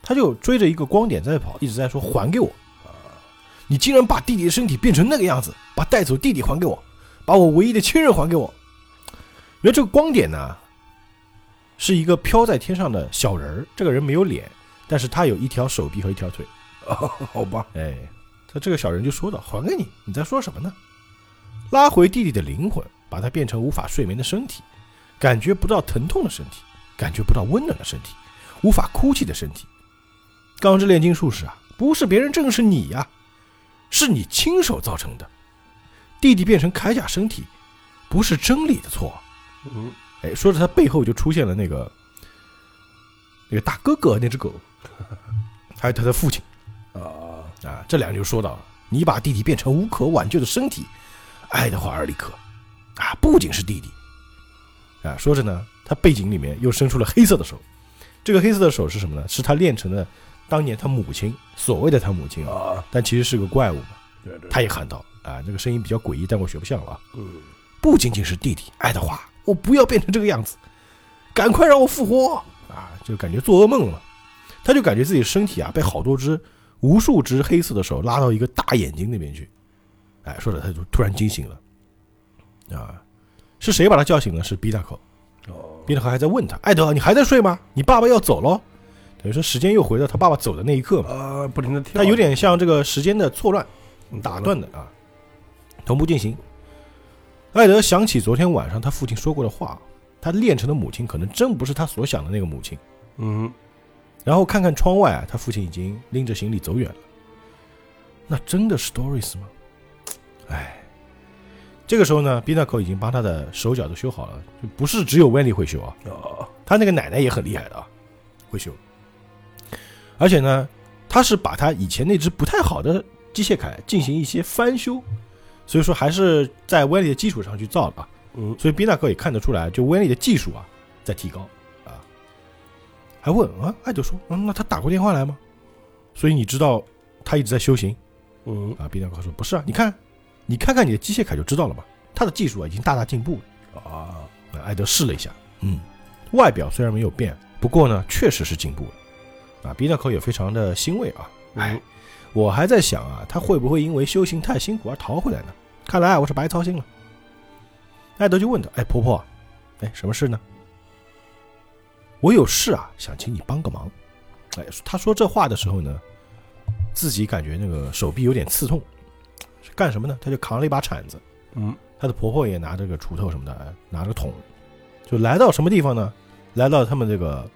Speaker 2: 他就追着一个光点在跑，一直在说还给我。你竟然把弟弟的身体变成那个样子，把带走弟弟还给我，把我唯一的亲人还给我。因为这个光点呢，是一个飘在天上的小人儿，这个人没有脸，但是他有一条手臂和一条腿。
Speaker 3: 啊，好吧，
Speaker 2: 哎，他这个小人就说道：“还给你，你在说什么呢？拉回弟弟的灵魂，把他变成无法睡眠的身体，感觉不到疼痛的身体，感觉不到温暖的身体，无法哭泣的身体。钢之炼金术士啊，不是别人，正是你呀、是你亲手造成的。弟弟变成铠甲身体，不是真理的错。
Speaker 3: 嗯，
Speaker 2: 哎，说着他背后就出现了那个那个大哥哥那只狗，还有他的父亲。”
Speaker 3: 啊，
Speaker 2: 啊，这两人就说到：你把弟弟变成无可挽救的身体，爱德华·尔里克，啊，不仅是弟弟，啊，说着呢，他背景里面又伸出了黑色的手，这个黑色的手是什么呢？是他练成的当年他母亲所谓的他母亲啊，
Speaker 3: 啊，
Speaker 2: 但其实是个怪物他也喊道：啊，这个声音比较诡异，但我学不像了啊。
Speaker 3: 嗯，
Speaker 2: 不仅仅是弟弟，爱德华，我不要变成这个样子，赶快让我复活啊！就感觉做噩梦了，他就感觉自己身体啊被好多只、无数只黑色的手拉到一个大眼睛那边去，哎，说着他就突然惊醒了，啊，是谁把他叫醒了？是毕大口，
Speaker 3: 哦，
Speaker 2: 毕大口还在问他，爱德华，你还在睡吗？你爸爸要走喽，等于说时间又回到他爸爸走的那一刻嘛。
Speaker 3: 啊，不停的跳，
Speaker 2: 他有点像这个时间的错乱
Speaker 3: 嗯
Speaker 2: 打断的啊，同步进行。艾德想起昨天晚上他父亲说过的话，他练成的母亲可能真不是他所想的那个母亲。
Speaker 3: 嗯，
Speaker 2: 然后看看窗外啊，他父亲已经拎着行李走远了。那真的是 Doris 吗？哎，这个时候呢，毕纳口已经帮他的手脚都修好了，就不是只有 Wendy 会修啊，
Speaker 3: 啊，
Speaker 2: 他那个奶奶也很厉害的啊，会修。而且呢，他是把他以前那只不太好的机械铠进行一些翻修，所以说还是在威力的基础上去造的啊。
Speaker 3: 嗯，
Speaker 2: 所以宾纳克也看得出来，就威力的技术啊在提高啊。还问啊，艾德说，嗯，那他打过电话来吗？所以你知道他一直在修行
Speaker 3: 嗯，
Speaker 2: 啊？宾纳克说不是啊，你看，你看看你的机械铠就知道了嘛，他的技术啊已经大大进步了。
Speaker 3: 啊，
Speaker 2: 艾德试了一下，嗯，外表虽然没有变，不过呢，确实是进步了。啊，比纳克也非常的欣慰啊。哎
Speaker 3: 嗯，
Speaker 2: 我还在想啊，他会不会因为修行太辛苦而逃回来呢？看来啊我是白操心了。艾德就问他：“哎，婆婆，哎，什么事呢？”我有事啊，想请你帮个忙。哎，他说这话的时候呢，自己感觉那个手臂有点刺痛，是干什么呢？他就扛了一把铲子，
Speaker 3: 嗯，
Speaker 2: 他的婆婆也拿着个锄头什么的，拿着个桶，就来到什么地方呢？来到他们这个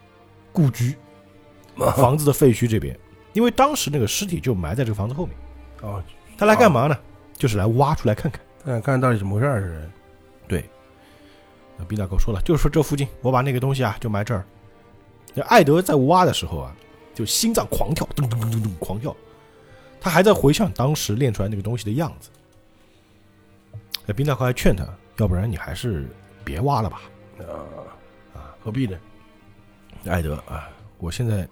Speaker 2: 故居 房子的废墟这边，因为当时那个尸体就埋在这个房子后面。
Speaker 3: 哦，
Speaker 2: 他来干嘛呢？就是来挖出来看看。
Speaker 3: 看看到底怎么回事儿是？
Speaker 2: 对，那毕大狗说了，就是说这附近，我把那个东西啊就埋这儿。那艾德在挖的时候啊，就心脏狂跳，咚咚咚咚咚狂跳，他还在回想当时练出来那个东西的样子。那冰大哥还劝他，要不然你还是别挖了吧。
Speaker 3: 啊，何必呢？
Speaker 2: 艾德啊，我现在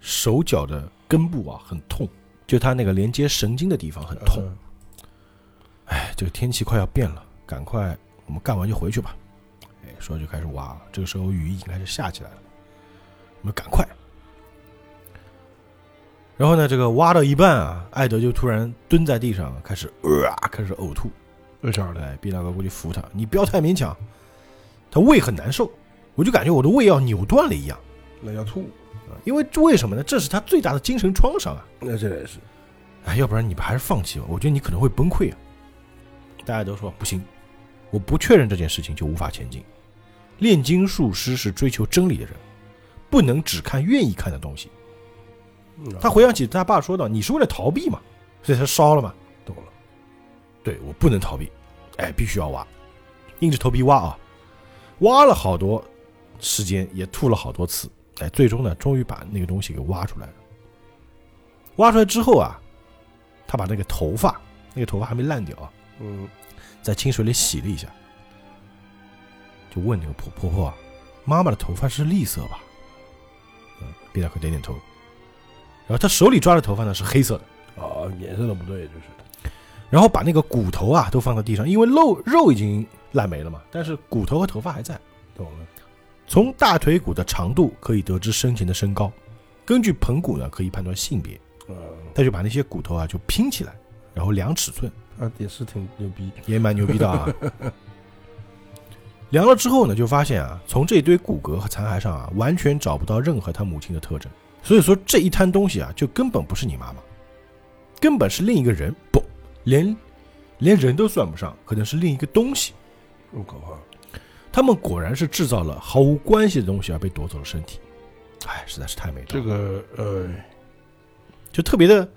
Speaker 2: 手脚的根部啊很痛，就他那个连接神经的地方很痛。
Speaker 3: 嗯
Speaker 2: 哎，这个天气快要变了，赶快我们干完就回去吧。哎，说就开始挖，这个时候雨已经开始下起来了，我们赶快。然后呢，这个挖到一半啊，艾德就突然蹲在地上，开始呃啊，开始呕吐。
Speaker 3: 为啥呢？
Speaker 2: 哎，毕大哥过去扶他，你不要太勉强。他胃很难受，我就感觉我的胃要扭断了一样。
Speaker 3: 那要吐，
Speaker 2: 啊因为为什么呢？这是他最大的精神创伤啊！
Speaker 3: 那这也是，
Speaker 2: 哎，要不然你们还是放弃吧，我觉得你可能会崩溃啊。大家都说不行，我不确认这件事情就无法前进。炼金术师是追求真理的人，不能只看愿意看的东西。
Speaker 3: 嗯
Speaker 2: 他回想起他爸说道：“你是为了逃避嘛，所以才烧了嘛。
Speaker 3: 懂了，”
Speaker 2: 对我不能逃避，哎，必须要挖，硬着头皮挖啊，挖了好多时间，也吐了好多次，哎，最终呢，终于把那个东西给挖出来了。挖出来之后啊，他把那个头发，那个头发还没烂掉啊，
Speaker 3: 嗯
Speaker 2: 在清水里洗了一下，就问那个婆婆婆啊：“妈妈的头发是绿色吧？”嗯，毕达哥点点头。然后他手里抓的头发呢是黑色的，
Speaker 3: 啊，颜色都不对，就是
Speaker 2: 然后把那个骨头啊都放到地上，因为肉肉已经烂没了嘛，但是骨头和头发还在。
Speaker 3: 懂了，
Speaker 2: 从大腿骨的长度可以得知生前的身高，根据盆骨呢可以判断性别。
Speaker 3: 啊，
Speaker 2: 他就把那些骨头啊就拼起来，然后量尺寸，
Speaker 3: 啊也是挺牛逼，
Speaker 2: 也蛮牛逼的啊。量了之后呢，就发现啊，从这一堆骨骼和残骸上啊，完全找不到任何他母亲的特征。所以说这一摊东西啊，就根本不是你妈妈，根本是另一个人，不，连连人都算不上，可能是另一个东西。
Speaker 3: 这么可怕。
Speaker 2: 他们果然是制造了毫无关系的东西而被夺走了身体，哎，实在是太美了。
Speaker 3: 这，个呃，
Speaker 2: 就特别的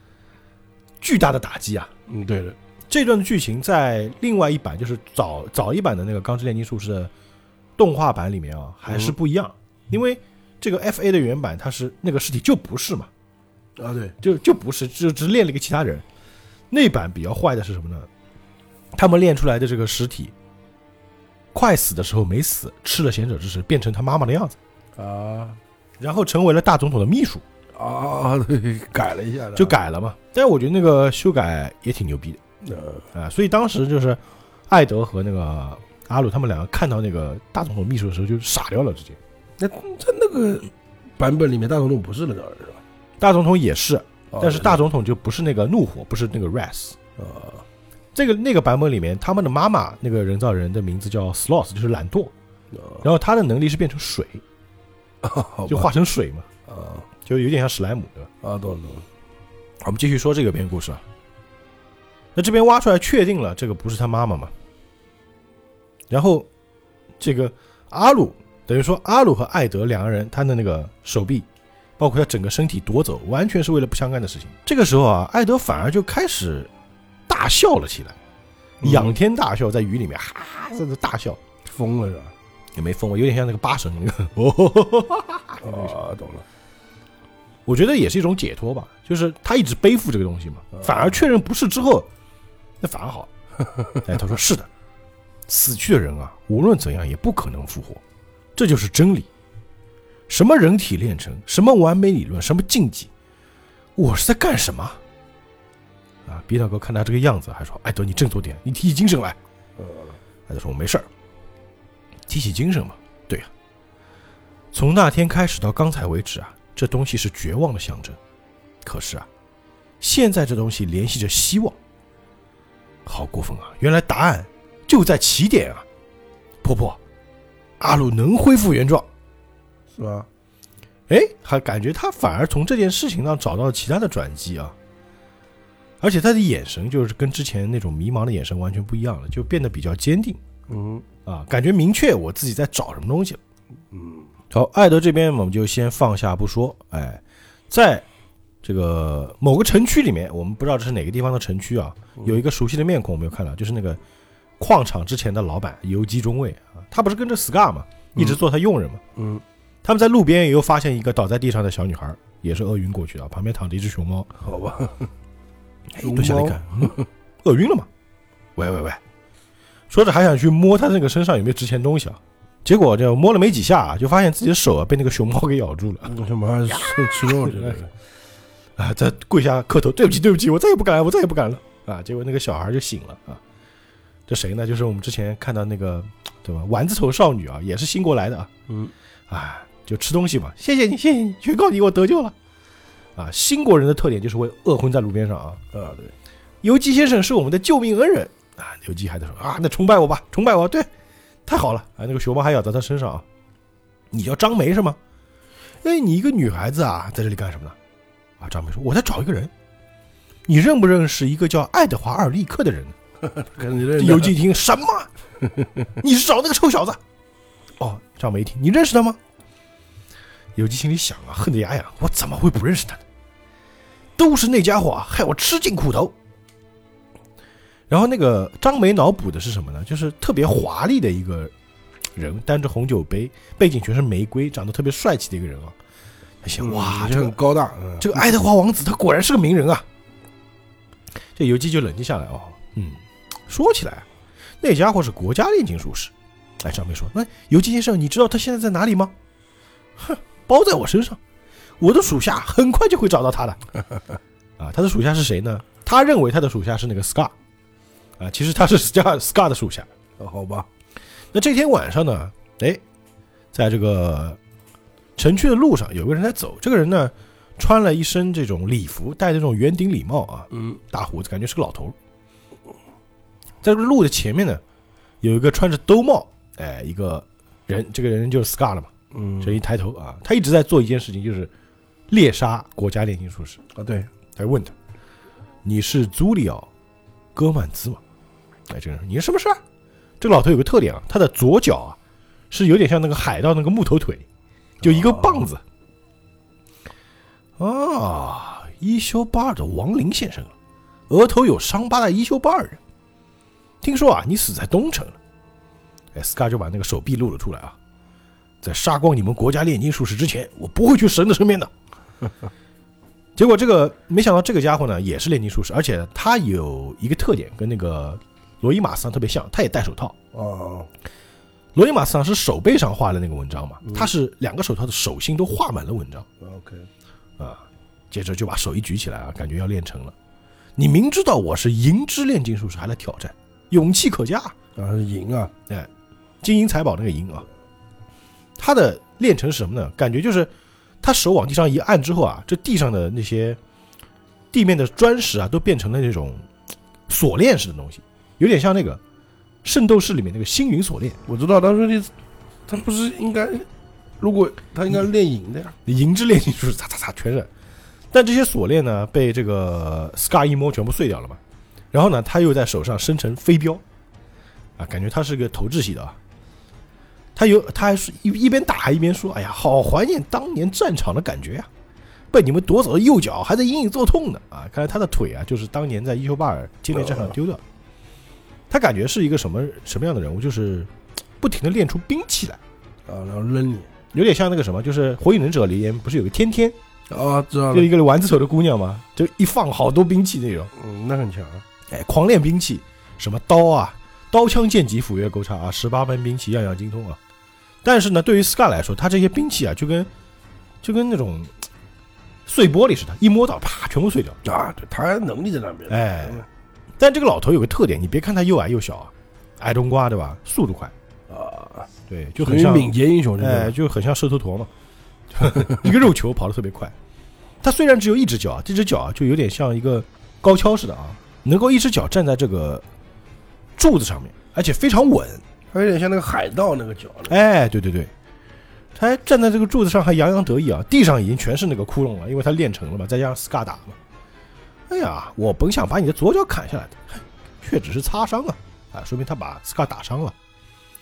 Speaker 2: 巨大的打击啊！
Speaker 3: 嗯，对的，
Speaker 2: 这段剧情在另外一版，就是早早一版的那个《钢之炼金术士》的动画版里面啊，还是不一样，因为这个 F A 的原版它是那个尸体就不是嘛，
Speaker 3: 啊，对，
Speaker 2: 就就不是，就只练了一个其他人。那版比较坏的是什么呢？他们练出来的这个尸体，快死的时候没死，吃了贤者之石，变成他妈妈的样子，
Speaker 3: 啊
Speaker 2: 然后成为了大总统的秘书，
Speaker 3: 啊，对，改了一下的，
Speaker 2: 就改了嘛。但是我觉得那个修改也挺牛逼的。
Speaker 3: 呃，
Speaker 2: 啊，所以当时就是艾德和那个阿鲁他们两个看到那个大总统秘书的时候就傻掉了，直接。
Speaker 3: 那在那个版本里面，大总统不是那个儿是吧？
Speaker 2: 大总统也是，
Speaker 3: 哦
Speaker 2: 但是大总统就不是那个怒火，不是那个 Ras。
Speaker 3: 啊，
Speaker 2: 这个那个版本里面，他们的妈妈那个人造人的名字叫 Sloth，就是懒惰，然后他的能力是变成水，就化成水嘛，
Speaker 3: 啊
Speaker 2: 就有点像史莱姆，对吧？
Speaker 3: 啊，懂了懂了，
Speaker 2: 我们继续说这个篇故事啊。那这边挖出来确定了这个不是他妈妈嘛？然后这个阿鲁等于说阿鲁和艾德两个人，他的那个手臂，包括他整个身体夺走，完全是为了不相干的事情。这个时候啊，艾德反而就开始大笑了起来，
Speaker 3: 嗯
Speaker 2: 仰天大笑，在雨里面哈哈在那大笑，
Speaker 3: 疯了是吧？
Speaker 2: 也没疯，我有点像那个八神那个。哦，
Speaker 3: 啊，懂了，
Speaker 2: 我觉得也是一种解脱吧，就是他一直背负这个东西嘛，
Speaker 3: 嗯
Speaker 2: 反而确认不是之后，那反而好。哎，他说是的，死去的人啊，无论怎样也不可能复活，这就是真理。什么人体炼成，什么完美理论，什么禁忌，我是在干什么？啊，比特哥看他这个样子，还说：“艾德，你振作点，你提起精神来。”
Speaker 3: 呃，
Speaker 2: 艾德说：“我没事儿，提起精神嘛。对呀、从那天开始到刚才为止啊，这东西是绝望的象征。可是啊，现在这东西联系着希望。好过分啊！原来答案就在起点啊！婆婆，阿鲁能恢复原状。
Speaker 3: 是吧？
Speaker 2: 哎，还感觉他反而从这件事情上找到了其他的转机啊！而且他的眼神就是跟之前那种迷茫的眼神完全不一样了，就变得比较坚定。
Speaker 3: 嗯
Speaker 2: 啊，感觉明确我自己在找什么东西了。
Speaker 3: 嗯，
Speaker 2: 好，艾德这边我们就先放下不说。哎，在这个某个城区里面，我们不知道这是哪个地方的城区啊，有一个熟悉的面孔，我们有看到，就是那个矿场之前的老板游击中尉啊，他不是跟着 Scar 嘛，一直做他佣人嘛。
Speaker 3: 嗯，
Speaker 2: 他们在路边又发现一个倒在地上的小女孩，也是饿晕过去的，旁边躺着一只熊猫。
Speaker 3: 好吧，
Speaker 2: 蹲下来一看，嗯 饿晕了嘛？喂喂喂！说着还想去摸他那个身上有没有值钱东西啊，结果就摸了没几下啊，就发现自己的手啊被那个熊猫给咬住了
Speaker 3: 什么吃吃肉去了，
Speaker 2: 啊！再跪下磕头，对不起对不起，我再也不敢了，我再也不敢了啊！结果那个小孩就醒了啊，这谁呢？就是我们之前看到那个对吧？丸子头少女啊，也是新过来的啊，
Speaker 3: 嗯，
Speaker 2: 啊，就吃东西嘛，谢谢你谢谢你，全靠你我得救了啊！新国人的特点就是会饿昏在路边上啊，
Speaker 3: 啊对，
Speaker 2: 游击先生是我们的救命恩人啊！游击还在说啊，那崇拜我吧，崇拜我，对，太好了啊！那个熊猫还咬在他身上啊。你叫张梅是吗？哎，你一个女孩子啊，在这里干什么呢？啊，张梅说我在找一个人。你认不认识一个叫爱德华·阿尔利克的人？”
Speaker 3: 可能认
Speaker 2: 游击一听什么？你是找那个臭小子？哦，张梅一听，你认识他吗？游击心里想啊，恨得牙痒，我怎么会不认识他呢？都是那家伙啊，害我吃尽苦头。然后那个张梅脑补的是什么呢？就是特别华丽的一个人，端着红酒杯，背景全是玫瑰，长得特别帅气的一个人啊。他想，哇，
Speaker 3: 这
Speaker 2: 这个
Speaker 3: 很高大，嗯
Speaker 2: 这个爱德华王子他果然是个名人啊。这游击就冷静下来哦，嗯，说起来啊，那家伙是国家炼金术士。哎，张梅说：“那游击先生，你知道他现在在哪里吗？”哼，包在我身上，我的属下很快就会找到他的。啊，他的属下是谁呢？他认为他的属下是那个 Scar，啊，其实他是 Scar Scar 的属下。
Speaker 3: 哦好吧，
Speaker 2: 那这天晚上呢，哎，在这个城区的路上，有个人在走。这个人呢，穿了一身这种礼服，戴着这种圆顶礼帽啊，
Speaker 3: 嗯，
Speaker 2: 大胡子，感觉是个老头。在这个路的前面呢，有一个穿着兜帽，哎，一个人，这个人就是 Scar 了嘛。
Speaker 3: 嗯，
Speaker 2: 这一抬头啊，他一直在做一件事情，就是猎杀国家炼金术士。
Speaker 3: 啊对，
Speaker 2: 他就问他：“你是朱里奥·戈曼兹吗？”哎，这个人：“你是什么事儿？”这个老头有个特点啊，他的左脚啊是有点像那个海盗那个木头腿，就一个棒子。啊，伊修巴尔的亡灵现身了，额头有伤疤的伊修巴尔人。听说啊，你死在东城了。哎，斯卡就把那个手臂露了出来啊，在杀光你们国家炼金术士之前，我不会去神的身边的。结果这个没想到这个家伙呢也是炼金术士，而且他有一个特点跟那个罗伊马斯上特别像，他也戴手套。
Speaker 3: 哦，
Speaker 2: 罗伊马斯上是手背上画的那个文章嘛，
Speaker 3: 嗯
Speaker 2: 他是两个手套的手心都画满了文章
Speaker 3: OK，
Speaker 2: 啊。接着就把手一举起来啊，感觉要练成了。你明知道我是银之炼金术士，还来挑战，勇气可嘉。
Speaker 3: 啊银啊，哎，
Speaker 2: 金银财宝那个银啊，他的练成是什么呢？感觉就是他手往地上一按之后啊，这地上的那些地面的砖石啊，都变成了那种锁链式的东西，有点像那个《圣斗士》里面那个星云锁链，
Speaker 3: 我知道当时你他不是应该，如果他应该练银的呀，
Speaker 2: 银之炼金术，擦擦擦全是。但这些锁链呢，被这个 Scar 一摸全部碎掉了嘛。然后呢，他又在手上生成飞镖，啊，感觉他是个投掷系的啊。他有，他还是一一边打还一边说：“哎呀，好怀念当年战场的感觉呀、被你们夺走的右脚还在隐隐作痛呢。”啊，看来他的腿啊，就是当年在伊修巴尔歼灭战场丢掉的。他感觉是一个什么什么样的人物？就是不停的练出兵器来，
Speaker 3: 啊，然后扔你，
Speaker 2: 有点像那个什么，就是《火影忍者》里面不是有个天天，
Speaker 3: 啊，知道
Speaker 2: 就，一个丸子头的姑娘嘛，就一放好多兵器那种，
Speaker 3: 嗯，那很强，
Speaker 2: 哎，狂练兵器，什么刀啊、刀枪剑戟斧钺钩叉啊，十八般兵器样样精通啊。但是呢，对于 Scar 来说，他这些兵器啊，就跟就跟那种碎玻璃似的，一摸到啪全部碎掉。
Speaker 3: 啊，对，他能力在那边，
Speaker 2: 哎但这个老头有个特点，你别看他又矮又小啊，矮冬瓜对吧？速度快，
Speaker 3: 啊，
Speaker 2: 对，就很像
Speaker 3: 敏捷英雄，
Speaker 2: 哎，
Speaker 3: 哎，
Speaker 2: 就很像瘦头陀嘛，一个肉球跑得特别快。他虽然只有一只脚啊，这只脚啊就有点像一个高跷似的啊，能够一只脚站在这个柱子上面，而且非常稳。
Speaker 3: 他有点像那个海盗那个脚，
Speaker 2: 哎，对对对，他还站在这个柱子上还洋洋得意啊，地上已经全是那个窟窿了，因为他练成了嘛，再加上 Scar 打嘛。哎呀，我本想把你的左脚砍下来的，却只是擦伤啊，啊，说明他把 Scar 打伤了。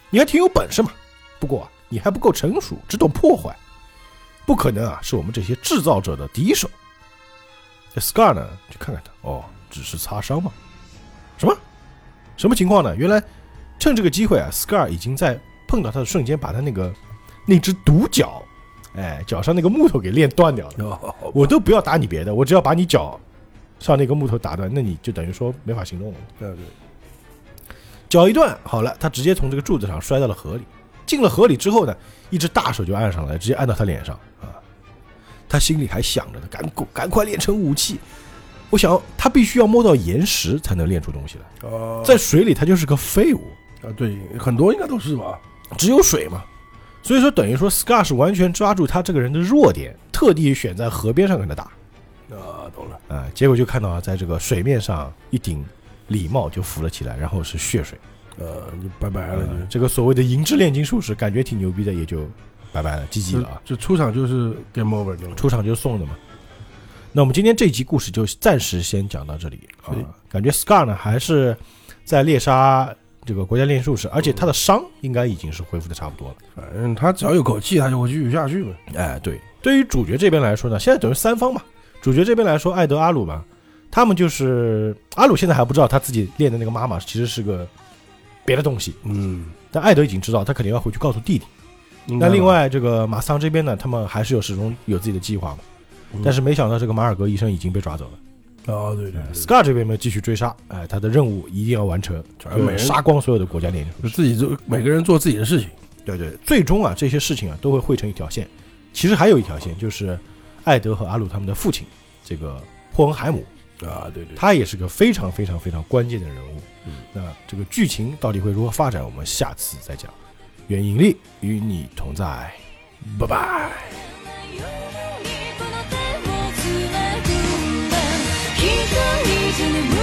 Speaker 2: 你还挺有本事嘛，不过啊，你还不够成熟，只懂破坏，不可能啊，是我们这些制造者的敌手。这 Scar 呢，就看看他，哦，只是擦伤嘛，什么什么情况呢？原来趁这个机会啊，Scar 已经在碰到他的瞬间，把他那个那只独角，哎，脚上那个木头给练断掉了。
Speaker 3: 哦，
Speaker 2: 我都不要打你别的，我只要把你脚上那个木头打断，那你就等于说没法行动了。
Speaker 3: 对对，
Speaker 2: 脚一断，好了，他直接从这个柱子上摔到了河里。进了河里之后呢，一只大手就按上来，直接按到他脸上啊。他心里还想着呢，赶赶快练成武器。我想他必须要摸到岩石才能练出东西来，
Speaker 3: 哦，
Speaker 2: 在水里他就是个废物。
Speaker 3: 啊，对，很多应该都是吧，
Speaker 2: 只有水嘛。所以说，等于说 Scar 是完全抓住他这个人的弱点，特地选在河边上跟他打
Speaker 3: 啊，懂了，
Speaker 2: 啊、结果就看到啊，在这个水面上一顶礼帽就浮了起来，然后是血水。
Speaker 3: 呃，就拜拜了，
Speaker 2: 呃这个所谓的银质炼金术士，感觉挺牛逼的，也就拜拜了，GG 了啊。
Speaker 3: 就出场就是 game over 对吧？
Speaker 2: 出场就送的嘛。那我们今天这集故事就暂时先讲到这里啊
Speaker 3: 是的。
Speaker 2: 感觉 Scar 呢还是在猎杀这个国家炼术士，而且他的伤应该已经是恢复的差不多了。
Speaker 3: 反正他只要有口气，他就会继续下去嘛。
Speaker 2: 哎，对，对于主角这边来说呢，现在等于三方嘛。主角这边来说，艾德、阿鲁嘛，他们就是阿鲁现在还不知道他自己练的那个妈妈其实是个别的东西，
Speaker 3: 嗯，
Speaker 2: 但艾德已经知道，他肯定要回去告诉弟弟。那另，外这个马桑这边呢，他们还是有始终有自己的计划嘛，
Speaker 3: 嗯
Speaker 2: 但是没想到这个马尔格医生已经被抓走了。
Speaker 3: 哦，对对对
Speaker 2: ，Scar 这边呢继续追杀，哎，他的任务一定要完成，
Speaker 3: 反正每人
Speaker 2: 杀光所有的国家猎人。
Speaker 3: 就自己做，每个人做自己的事情。
Speaker 2: 对对，最终啊这些事情啊都会汇成一条线。其实还有一条线，就是艾德和阿鲁他们的父亲这个霍恩海姆，
Speaker 3: 啊，对对，
Speaker 2: 他也是个非常非常非常关键的人物。
Speaker 3: 嗯，
Speaker 2: 那这个剧情到底会如何发展，我们下次再讲。愿引力与你同在，拜拜。能遇见你。